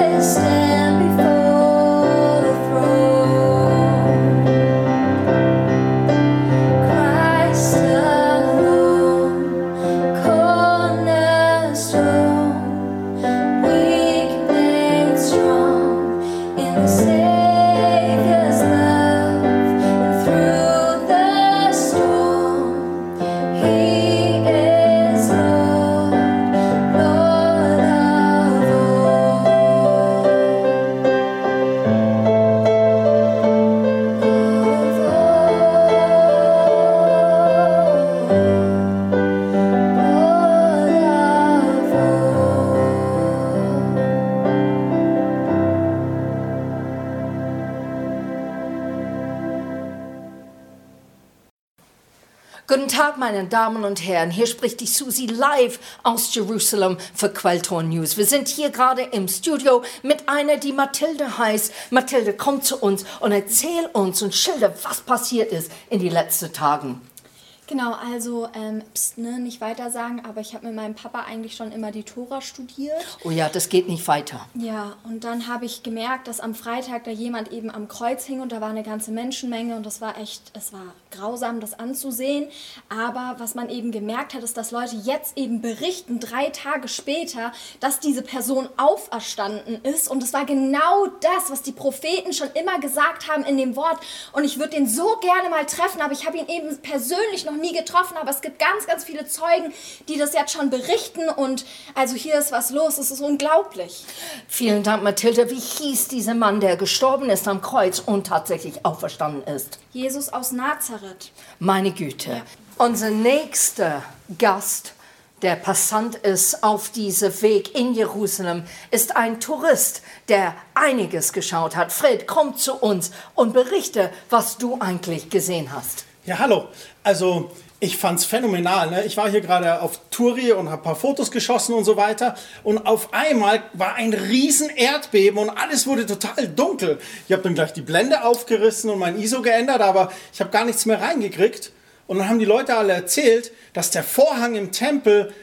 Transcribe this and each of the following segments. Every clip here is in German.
list. Meine Damen und Herren. Hier spricht die Susi live aus Jerusalem für Quelltor News. Wir sind hier gerade im Studio mit einer, die Mathilde heißt. Mathilde, komm zu uns und erzähl uns und schilder, was passiert ist in den letzten Tagen. Genau, also ähm, pst, ne, nicht weiter sagen, aber ich habe mit meinem Papa eigentlich schon immer die Tora studiert. Oh ja, das geht nicht weiter. Ja, und dann habe ich gemerkt, dass am Freitag da jemand eben am Kreuz hing und da war eine ganze Menschenmenge und das war echt, es war grausam, das anzusehen. Aber was man eben gemerkt hat, ist, dass Leute jetzt eben berichten, drei Tage später, dass diese Person auferstanden ist und es war genau das, was die Propheten schon immer gesagt haben in dem Wort. Und ich würde den so gerne mal treffen, aber ich habe ihn eben persönlich noch nie getroffen, aber es gibt ganz, ganz viele Zeugen, die das jetzt schon berichten und also hier ist was los, es ist unglaublich. Vielen Dank, Mathilde. Wie hieß dieser Mann, der gestorben ist am Kreuz und tatsächlich auferstanden ist? Jesus aus Nazareth. Meine Güte. Ja. Unser nächster Gast der Passant ist auf diesem Weg in Jerusalem, ist ein Tourist, der einiges geschaut hat. Fred, komm zu uns und berichte, was du eigentlich gesehen hast. Ja, hallo. Also ich fand's phänomenal. Ne? Ich war hier gerade auf Touri und habe ein paar Fotos geschossen und so weiter. Und auf einmal war ein riesen Erdbeben und alles wurde total dunkel. Ich habe dann gleich die Blende aufgerissen und mein ISO geändert, aber ich habe gar nichts mehr reingekriegt. Und dann haben die Leute alle erzählt, dass der Vorhang im Tempel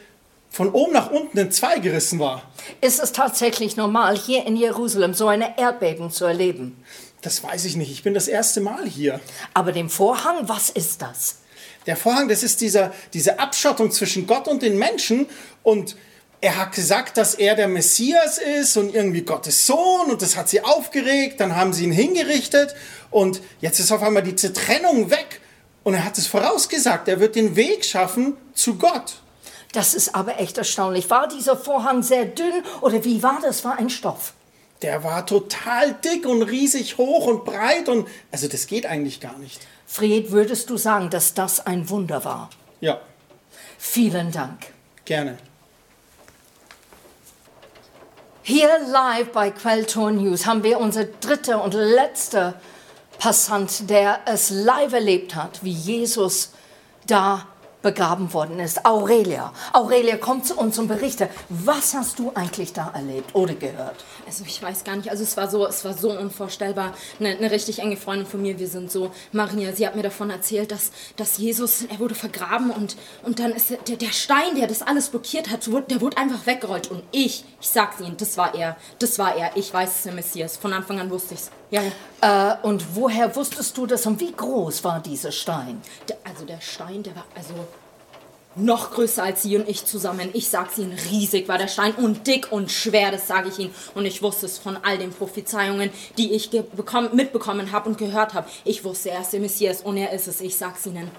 von oben nach unten in zwei gerissen war. Ist es tatsächlich normal, hier in Jerusalem so eine Erdbeben zu erleben? Das weiß ich nicht. Ich bin das erste Mal hier. Aber dem Vorhang, was ist das? Der Vorhang, das ist dieser, diese Abschottung zwischen Gott und den Menschen. Und er hat gesagt, dass er der Messias ist und irgendwie Gottes Sohn. Und das hat sie aufgeregt. Dann haben sie ihn hingerichtet. Und jetzt ist auf einmal diese Trennung weg. Und er hat es vorausgesagt. Er wird den Weg schaffen zu Gott. Das ist aber echt erstaunlich. War dieser Vorhang sehr dünn oder wie war das? War ein Stoff? Der war total dick und riesig hoch und breit und also das geht eigentlich gar nicht. Fred, würdest du sagen, dass das ein Wunder war? Ja. Vielen Dank. Gerne. Hier live bei Quelltor News haben wir unser dritter und letzter Passant, der es live erlebt hat, wie Jesus da begraben worden ist. Aurelia. Aurelia, komm zu uns und berichte, was hast du eigentlich da erlebt oder gehört? Also ich weiß gar nicht, also es war so, es war so unvorstellbar. Eine, eine richtig enge Freundin von mir, wir sind so, Maria, sie hat mir davon erzählt, dass, dass Jesus, er wurde vergraben und, und dann ist der, der Stein, der das alles blockiert hat, der wurde einfach weggerollt. Und ich, ich sag's Ihnen, das war er, das war er. Ich weiß es, der Messias. Von Anfang an wusste ich's. Ja. Äh, und woher wusstest du das und wie groß war dieser Stein? Der, also der Stein, der war also noch größer als sie und ich zusammen. Ich sag's Ihnen, riesig war der Stein und dick und schwer, das sage ich Ihnen. Und ich wusste es von all den Prophezeiungen, die ich mitbekommen habe und gehört habe. Ich wusste, er ist der Messias und er ist es, ich sag's Ihnen.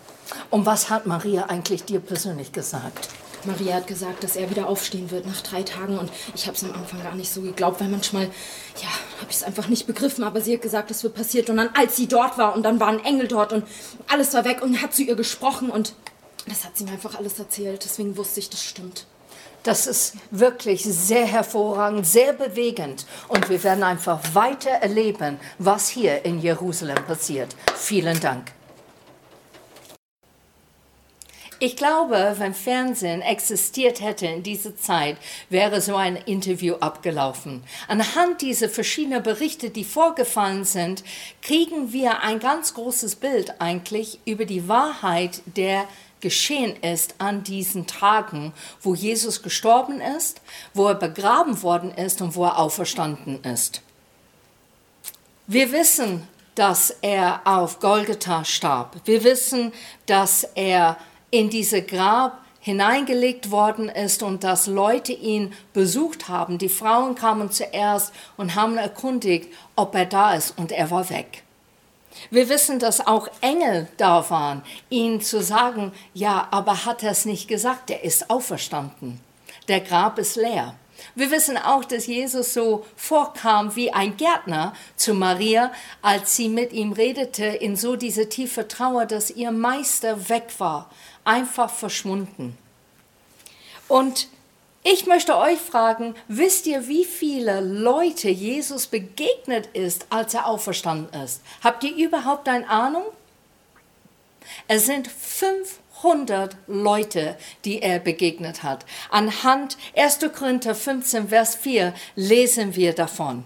Und was hat Maria eigentlich dir persönlich gesagt? Maria hat gesagt, dass er wieder aufstehen wird nach drei Tagen und ich habe es am Anfang gar nicht so geglaubt, weil manchmal, ja, habe ich es einfach nicht begriffen, aber sie hat gesagt, das wird passiert und dann, als sie dort war und dann war ein Engel dort und alles war weg und hat zu ihr gesprochen und das hat sie mir einfach alles erzählt, deswegen wusste ich, das stimmt. Das ist wirklich sehr hervorragend, sehr bewegend. Und wir werden einfach weiter erleben, was hier in Jerusalem passiert. Vielen Dank. Ich glaube, wenn Fernsehen existiert hätte in dieser Zeit, wäre so ein Interview abgelaufen. Anhand dieser verschiedenen Berichte, die vorgefallen sind, kriegen wir ein ganz großes Bild eigentlich über die Wahrheit der geschehen ist an diesen Tagen, wo Jesus gestorben ist, wo er begraben worden ist und wo er auferstanden ist. Wir wissen, dass er auf Golgatha starb. Wir wissen, dass er in diese Grab hineingelegt worden ist und dass Leute ihn besucht haben. Die Frauen kamen zuerst und haben erkundigt, ob er da ist und er war weg. Wir wissen, dass auch Engel da waren, ihnen zu sagen, ja, aber hat er es nicht gesagt, er ist auferstanden. Der Grab ist leer. Wir wissen auch, dass Jesus so vorkam wie ein Gärtner zu Maria, als sie mit ihm redete, in so diese tiefe Trauer, dass ihr Meister weg war, einfach verschwunden. Und ich möchte euch fragen, wisst ihr, wie viele Leute Jesus begegnet ist, als er auferstanden ist? Habt ihr überhaupt eine Ahnung? Es sind 100 Leute, die er begegnet hat. Anhand 1. Korinther 15, Vers 4 lesen wir davon.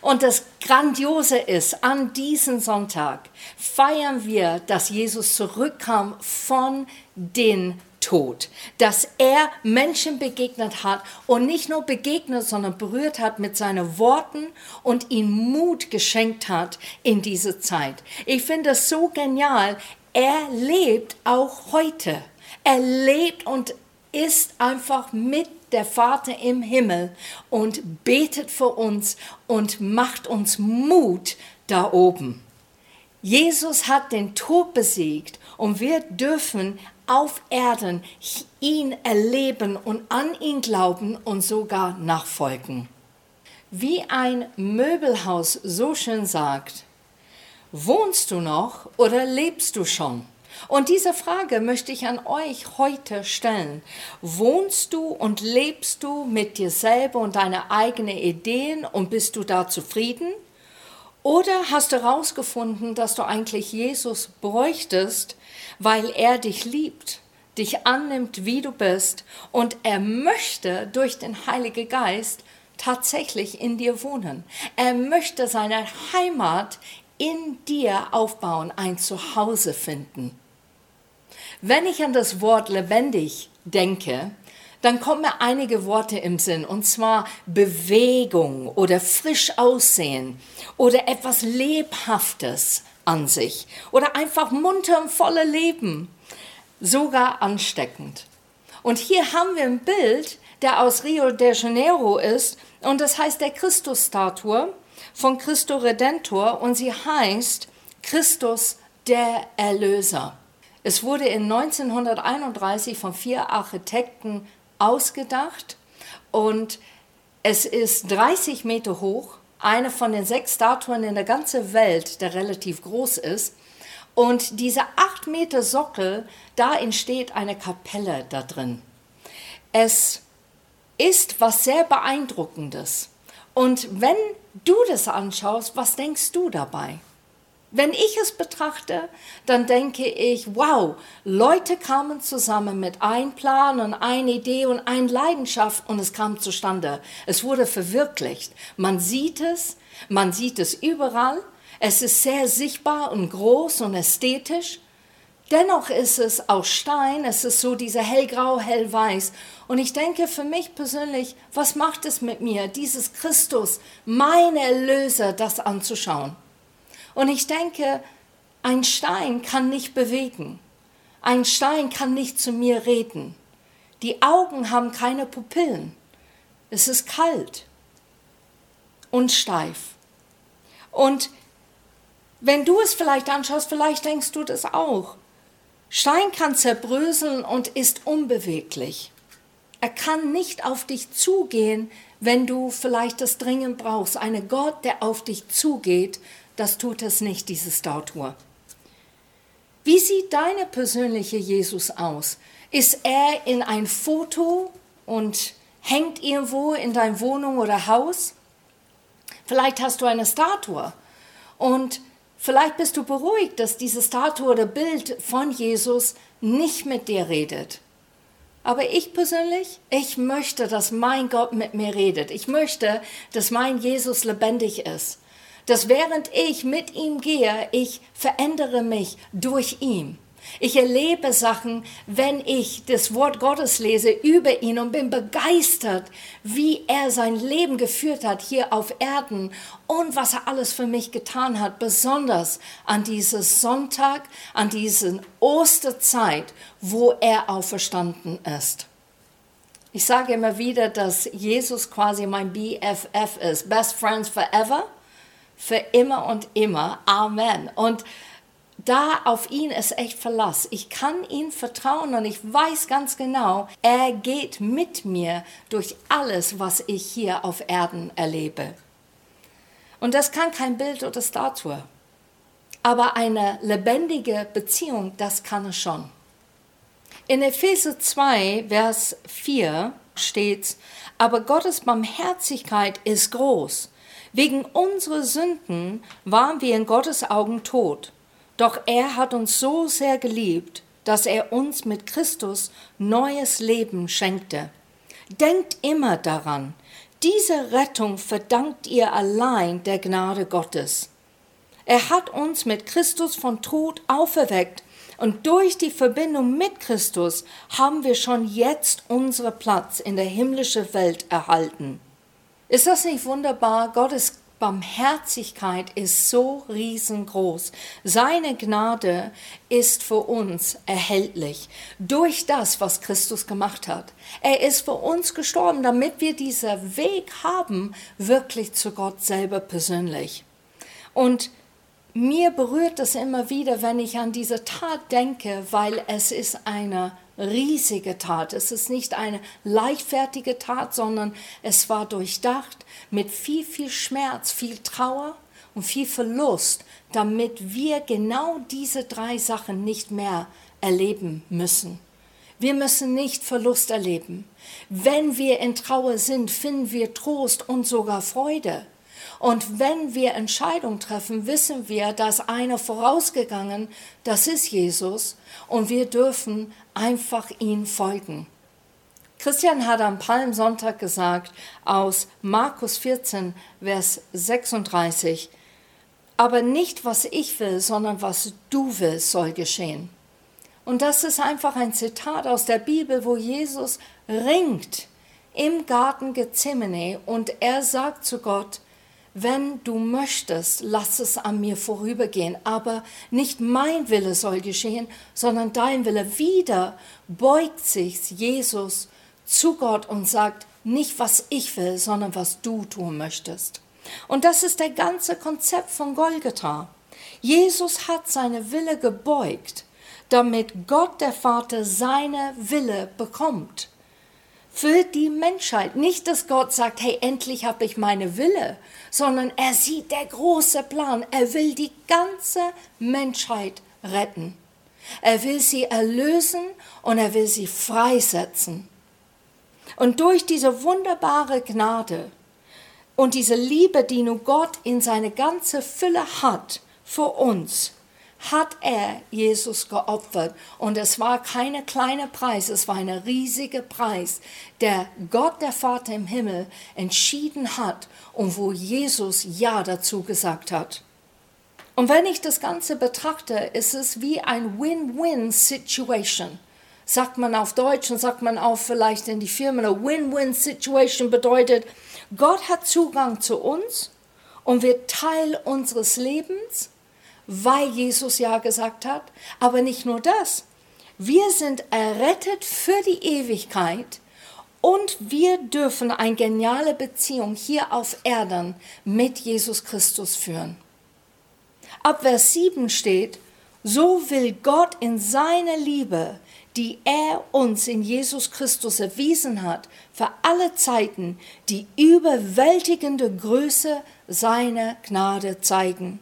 Und das Grandiose ist, an diesem Sonntag feiern wir, dass Jesus zurückkam von den Tod, dass er Menschen begegnet hat und nicht nur begegnet, sondern berührt hat mit seinen Worten und ihnen Mut geschenkt hat in diese Zeit. Ich finde es so genial. Er lebt auch heute. Er lebt und ist einfach mit der Vater im Himmel und betet für uns und macht uns Mut da oben. Jesus hat den Tod besiegt und wir dürfen auf Erden ihn erleben und an ihn glauben und sogar nachfolgen. Wie ein Möbelhaus so schön sagt, wohnst du noch oder lebst du schon? Und diese Frage möchte ich an euch heute stellen. Wohnst du und lebst du mit dir selber und deine eigenen Ideen und bist du da zufrieden? Oder hast du herausgefunden, dass du eigentlich Jesus bräuchtest, weil er dich liebt, dich annimmt, wie du bist und er möchte durch den Heiligen Geist tatsächlich in dir wohnen. Er möchte seine Heimat in dir aufbauen, ein Zuhause finden. Wenn ich an das Wort lebendig denke, dann kommen mir einige Worte im Sinn, und zwar Bewegung oder frisch aussehen oder etwas Lebhaftes an sich oder einfach munter und voller Leben, sogar ansteckend. Und hier haben wir ein Bild, der aus Rio de Janeiro ist, und das heißt der Christusstatue von Christo Redentor, und sie heißt Christus der Erlöser. Es wurde in 1931 von vier Architekten ausgedacht und es ist 30 Meter hoch, eine von den sechs Statuen in der ganzen Welt, der relativ groß ist. Und diese acht Meter Sockel, da entsteht eine Kapelle da drin. Es ist was sehr Beeindruckendes. Und wenn du das anschaust, was denkst du dabei? Wenn ich es betrachte, dann denke ich, wow, Leute kamen zusammen mit einem Plan und einer Idee und einer Leidenschaft und es kam zustande. Es wurde verwirklicht. Man sieht es, man sieht es überall. Es ist sehr sichtbar und groß und ästhetisch. Dennoch ist es aus Stein, es ist so dieser hellgrau, hellweiß. Und ich denke für mich persönlich, was macht es mit mir, dieses Christus, mein Erlöser, das anzuschauen? Und ich denke, ein Stein kann nicht bewegen. Ein Stein kann nicht zu mir reden. Die Augen haben keine Pupillen. Es ist kalt und steif. Und wenn du es vielleicht anschaust, vielleicht denkst du das auch. Stein kann zerbröseln und ist unbeweglich. Er kann nicht auf dich zugehen, wenn du vielleicht das dringend brauchst. Eine Gott, der auf dich zugeht, das tut es nicht, diese Statue. Wie sieht deine persönliche Jesus aus? Ist er in ein Foto und hängt irgendwo in deiner Wohnung oder Haus? Vielleicht hast du eine Statue und vielleicht bist du beruhigt, dass diese Statue oder Bild von Jesus nicht mit dir redet. Aber ich persönlich, ich möchte, dass mein Gott mit mir redet. Ich möchte, dass mein Jesus lebendig ist dass während ich mit ihm gehe, ich verändere mich durch ihn. Ich erlebe Sachen, wenn ich das Wort Gottes lese über ihn und bin begeistert, wie er sein Leben geführt hat hier auf Erden und was er alles für mich getan hat, besonders an diesem Sonntag, an diesen Osterzeit, wo er auferstanden ist. Ich sage immer wieder, dass Jesus quasi mein BFF ist, Best Friends Forever für immer und immer. Amen. Und da auf ihn ist echt Verlass. Ich kann ihm vertrauen und ich weiß ganz genau, er geht mit mir durch alles, was ich hier auf Erden erlebe. Und das kann kein Bild oder Statue. Aber eine lebendige Beziehung, das kann es schon. In Epheser 2, Vers 4 steht, aber Gottes Barmherzigkeit ist groß Wegen unserer Sünden waren wir in Gottes Augen tot. Doch er hat uns so sehr geliebt, dass er uns mit Christus neues Leben schenkte. Denkt immer daran, diese Rettung verdankt ihr allein der Gnade Gottes. Er hat uns mit Christus von Tod auferweckt und durch die Verbindung mit Christus haben wir schon jetzt unseren Platz in der himmlischen Welt erhalten. Ist das nicht wunderbar? Gottes Barmherzigkeit ist so riesengroß. Seine Gnade ist für uns erhältlich durch das, was Christus gemacht hat. Er ist für uns gestorben, damit wir diesen Weg haben, wirklich zu Gott selber persönlich. Und mir berührt das immer wieder, wenn ich an diese Tat denke, weil es ist eine riesige Tat. Es ist nicht eine leichtfertige Tat, sondern es war durchdacht mit viel, viel Schmerz, viel Trauer und viel Verlust, damit wir genau diese drei Sachen nicht mehr erleben müssen. Wir müssen nicht Verlust erleben. Wenn wir in Trauer sind, finden wir Trost und sogar Freude. Und wenn wir Entscheidungen treffen, wissen wir, dass einer vorausgegangen, das ist Jesus, und wir dürfen einfach ihn folgen. Christian hat am Palmsonntag gesagt aus Markus 14, Vers 36, aber nicht was ich will, sondern was du willst, soll geschehen. Und das ist einfach ein Zitat aus der Bibel, wo Jesus ringt im Garten Gethsemane und er sagt zu Gott, wenn du möchtest, lass es an mir vorübergehen, aber nicht mein Wille soll geschehen, sondern dein Wille. Wieder beugt sich Jesus zu Gott und sagt, nicht was ich will, sondern was du tun möchtest. Und das ist der ganze Konzept von Golgatha. Jesus hat seine Wille gebeugt, damit Gott der Vater seine Wille bekommt für die Menschheit. Nicht, dass Gott sagt, hey, endlich habe ich meine Wille, sondern er sieht der große Plan. Er will die ganze Menschheit retten. Er will sie erlösen und er will sie freisetzen. Und durch diese wunderbare Gnade und diese Liebe, die nur Gott in seine ganze Fülle hat für uns, hat er Jesus geopfert. Und es war keine kleine Preis, es war ein riesiger Preis, der Gott, der Vater im Himmel, entschieden hat und wo Jesus Ja dazu gesagt hat. Und wenn ich das Ganze betrachte, ist es wie ein Win-Win-Situation. Sagt man auf Deutsch und sagt man auch vielleicht in die Firmen, eine Win-Win-Situation bedeutet, Gott hat Zugang zu uns und wird Teil unseres Lebens weil Jesus ja gesagt hat. Aber nicht nur das. Wir sind errettet für die Ewigkeit und wir dürfen eine geniale Beziehung hier auf Erden mit Jesus Christus führen. Ab Vers 7 steht, so will Gott in seiner Liebe, die er uns in Jesus Christus erwiesen hat, für alle Zeiten die überwältigende Größe seiner Gnade zeigen.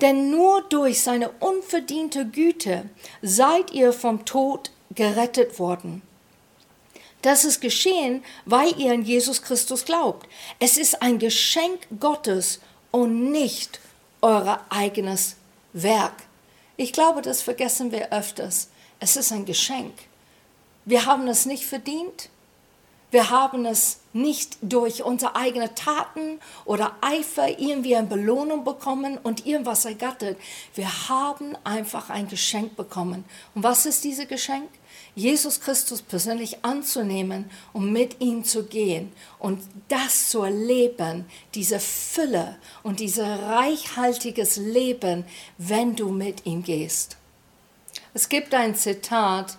Denn nur durch seine unverdiente Güte seid ihr vom Tod gerettet worden. Das ist geschehen, weil ihr an Jesus Christus glaubt. Es ist ein Geschenk Gottes und nicht euer eigenes Werk. Ich glaube, das vergessen wir öfters. Es ist ein Geschenk. Wir haben es nicht verdient. Wir haben es nicht durch unsere eigenen Taten oder Eifer irgendwie eine Belohnung bekommen und irgendwas ergattert. Wir haben einfach ein Geschenk bekommen. Und was ist dieses Geschenk? Jesus Christus persönlich anzunehmen und mit ihm zu gehen und das zu erleben, diese Fülle und dieses reichhaltiges Leben, wenn du mit ihm gehst. Es gibt ein Zitat,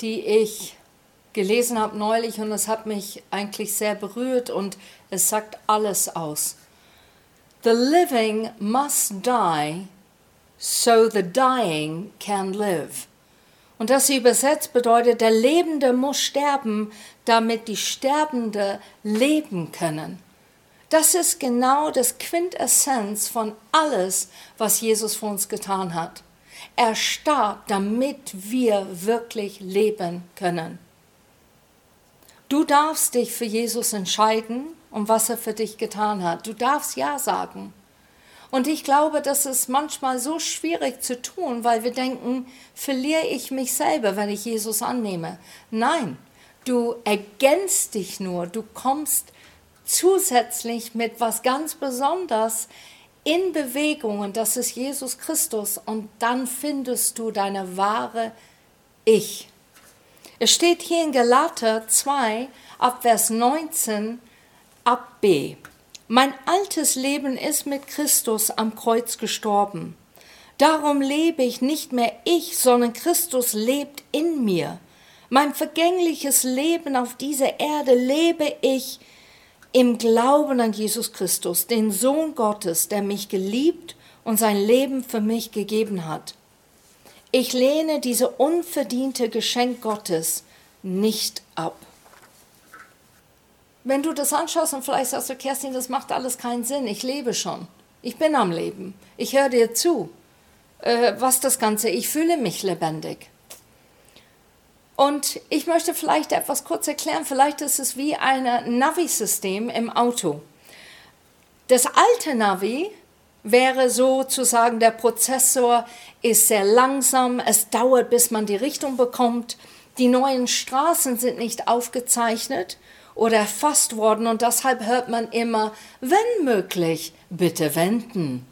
die ich gelesen habe neulich und es hat mich eigentlich sehr berührt und es sagt alles aus. The living must die so the dying can live. Und das übersetzt bedeutet, der Lebende muss sterben, damit die Sterbende leben können. Das ist genau das Quintessenz von alles, was Jesus für uns getan hat. Er starb, damit wir wirklich leben können. Du darfst dich für Jesus entscheiden und was er für dich getan hat. Du darfst Ja sagen. Und ich glaube, das ist manchmal so schwierig zu tun, weil wir denken, verliere ich mich selber, wenn ich Jesus annehme. Nein, du ergänzt dich nur, du kommst zusätzlich mit was ganz Besonderes in Bewegung und das ist Jesus Christus und dann findest du deine wahre Ich. Es steht hier in Galater 2 ab Vers 19 ab B. Mein altes Leben ist mit Christus am Kreuz gestorben. Darum lebe ich nicht mehr ich, sondern Christus lebt in mir. Mein vergängliches Leben auf dieser Erde lebe ich im Glauben an Jesus Christus, den Sohn Gottes, der mich geliebt und sein Leben für mich gegeben hat. Ich lehne diese unverdiente Geschenk Gottes nicht ab. Wenn du das anschaust und vielleicht sagst du, Kerstin, das macht alles keinen Sinn, ich lebe schon, ich bin am Leben, ich höre dir zu, äh, was das Ganze, ich fühle mich lebendig. Und ich möchte vielleicht etwas kurz erklären. Vielleicht ist es wie ein Navi-System im Auto. Das alte Navi wäre sozusagen, der Prozessor ist sehr langsam, es dauert, bis man die Richtung bekommt. Die neuen Straßen sind nicht aufgezeichnet oder erfasst worden und deshalb hört man immer, wenn möglich, bitte wenden.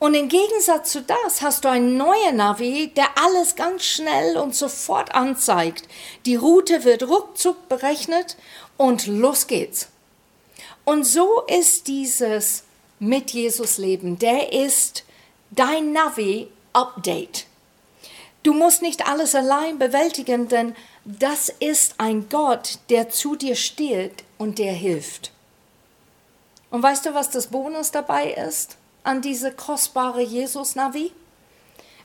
Und im Gegensatz zu das hast du einen neuen Navi, der alles ganz schnell und sofort anzeigt. Die Route wird ruckzuck berechnet und los geht's. Und so ist dieses mit Jesus Leben. Der ist dein Navi-Update. Du musst nicht alles allein bewältigen, denn das ist ein Gott, der zu dir steht und dir hilft. Und weißt du, was das Bonus dabei ist? an diese kostbare Jesus-Navi?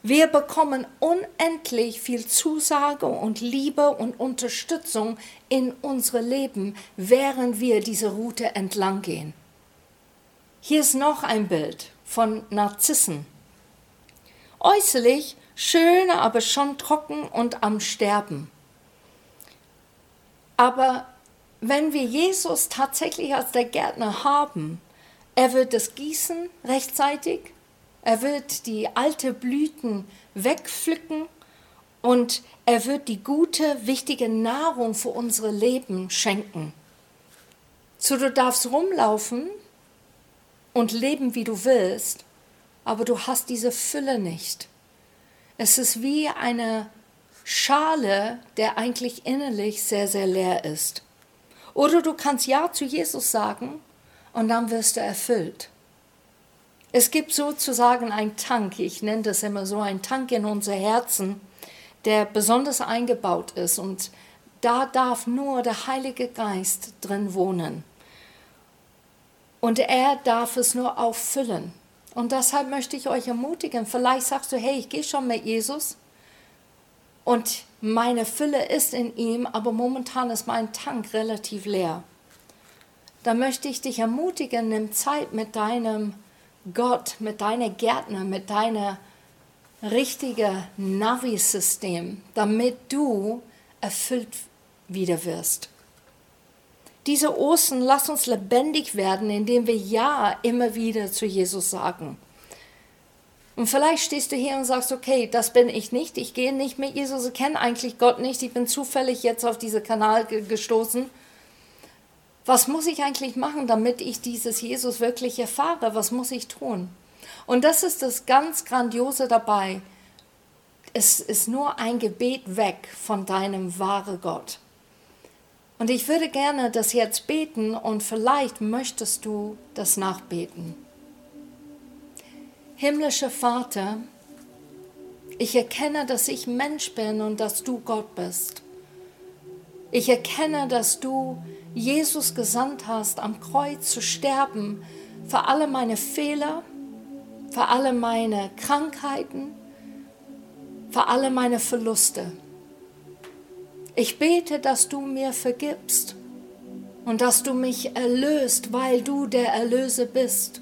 Wir bekommen unendlich viel Zusage und Liebe und Unterstützung in unsere Leben, während wir diese Route entlang gehen. Hier ist noch ein Bild von Narzissen. Äußerlich schön, aber schon trocken und am Sterben. Aber wenn wir Jesus tatsächlich als der Gärtner haben, er wird das gießen rechtzeitig. Er wird die alte Blüten wegpflücken und er wird die gute, wichtige Nahrung für unsere Leben schenken. So du darfst rumlaufen und leben, wie du willst, aber du hast diese Fülle nicht. Es ist wie eine Schale, der eigentlich innerlich sehr, sehr leer ist. Oder du kannst Ja zu Jesus sagen und dann wirst du erfüllt. Es gibt sozusagen einen Tank, ich nenne das immer so, ein Tank in unser Herzen, der besonders eingebaut ist und da darf nur der Heilige Geist drin wohnen. Und er darf es nur auffüllen. Und deshalb möchte ich euch ermutigen, vielleicht sagst du, hey, ich gehe schon mit Jesus und meine Fülle ist in ihm, aber momentan ist mein Tank relativ leer da möchte ich dich ermutigen, nimm Zeit mit deinem Gott, mit deiner Gärtner, mit deiner richtigen Navi-System, damit du erfüllt wieder wirst. Diese Ostern, lass uns lebendig werden, indem wir Ja immer wieder zu Jesus sagen. Und vielleicht stehst du hier und sagst, okay, das bin ich nicht, ich gehe nicht mit Jesus, ich kenne eigentlich Gott nicht, ich bin zufällig jetzt auf diesen Kanal gestoßen was muss ich eigentlich machen, damit ich dieses Jesus wirklich erfahre? Was muss ich tun? Und das ist das ganz Grandiose dabei. Es ist nur ein Gebet weg von deinem wahren Gott. Und ich würde gerne das jetzt beten und vielleicht möchtest du das nachbeten. Himmlischer Vater, ich erkenne, dass ich Mensch bin und dass du Gott bist. Ich erkenne, dass du Jesus gesandt hast, am Kreuz zu sterben für alle meine Fehler, für alle meine Krankheiten, für alle meine Verluste. Ich bete, dass du mir vergibst und dass du mich erlöst, weil du der Erlöse bist.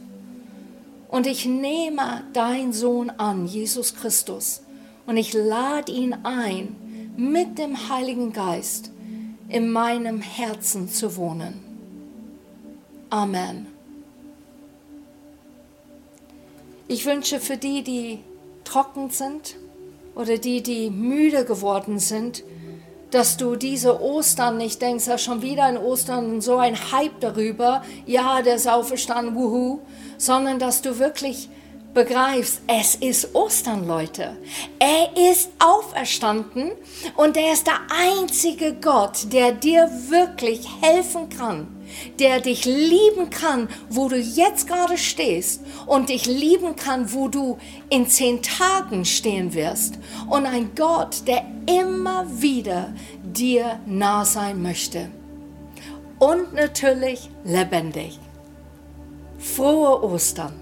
Und ich nehme dein Sohn an, Jesus Christus, und ich lade ihn ein mit dem Heiligen Geist in meinem Herzen zu wohnen. Amen. Ich wünsche für die, die trocken sind oder die, die müde geworden sind, dass du diese Ostern nicht denkst, ja schon wieder ein Ostern und so ein Hype darüber, ja, der ist auferstanden, wuhu, sondern dass du wirklich begreifst, es ist Ostern, Leute. Er ist auferstanden und er ist der einzige Gott, der dir wirklich helfen kann, der dich lieben kann, wo du jetzt gerade stehst und dich lieben kann, wo du in zehn Tagen stehen wirst. Und ein Gott, der immer wieder dir nah sein möchte. Und natürlich lebendig. Frohe Ostern.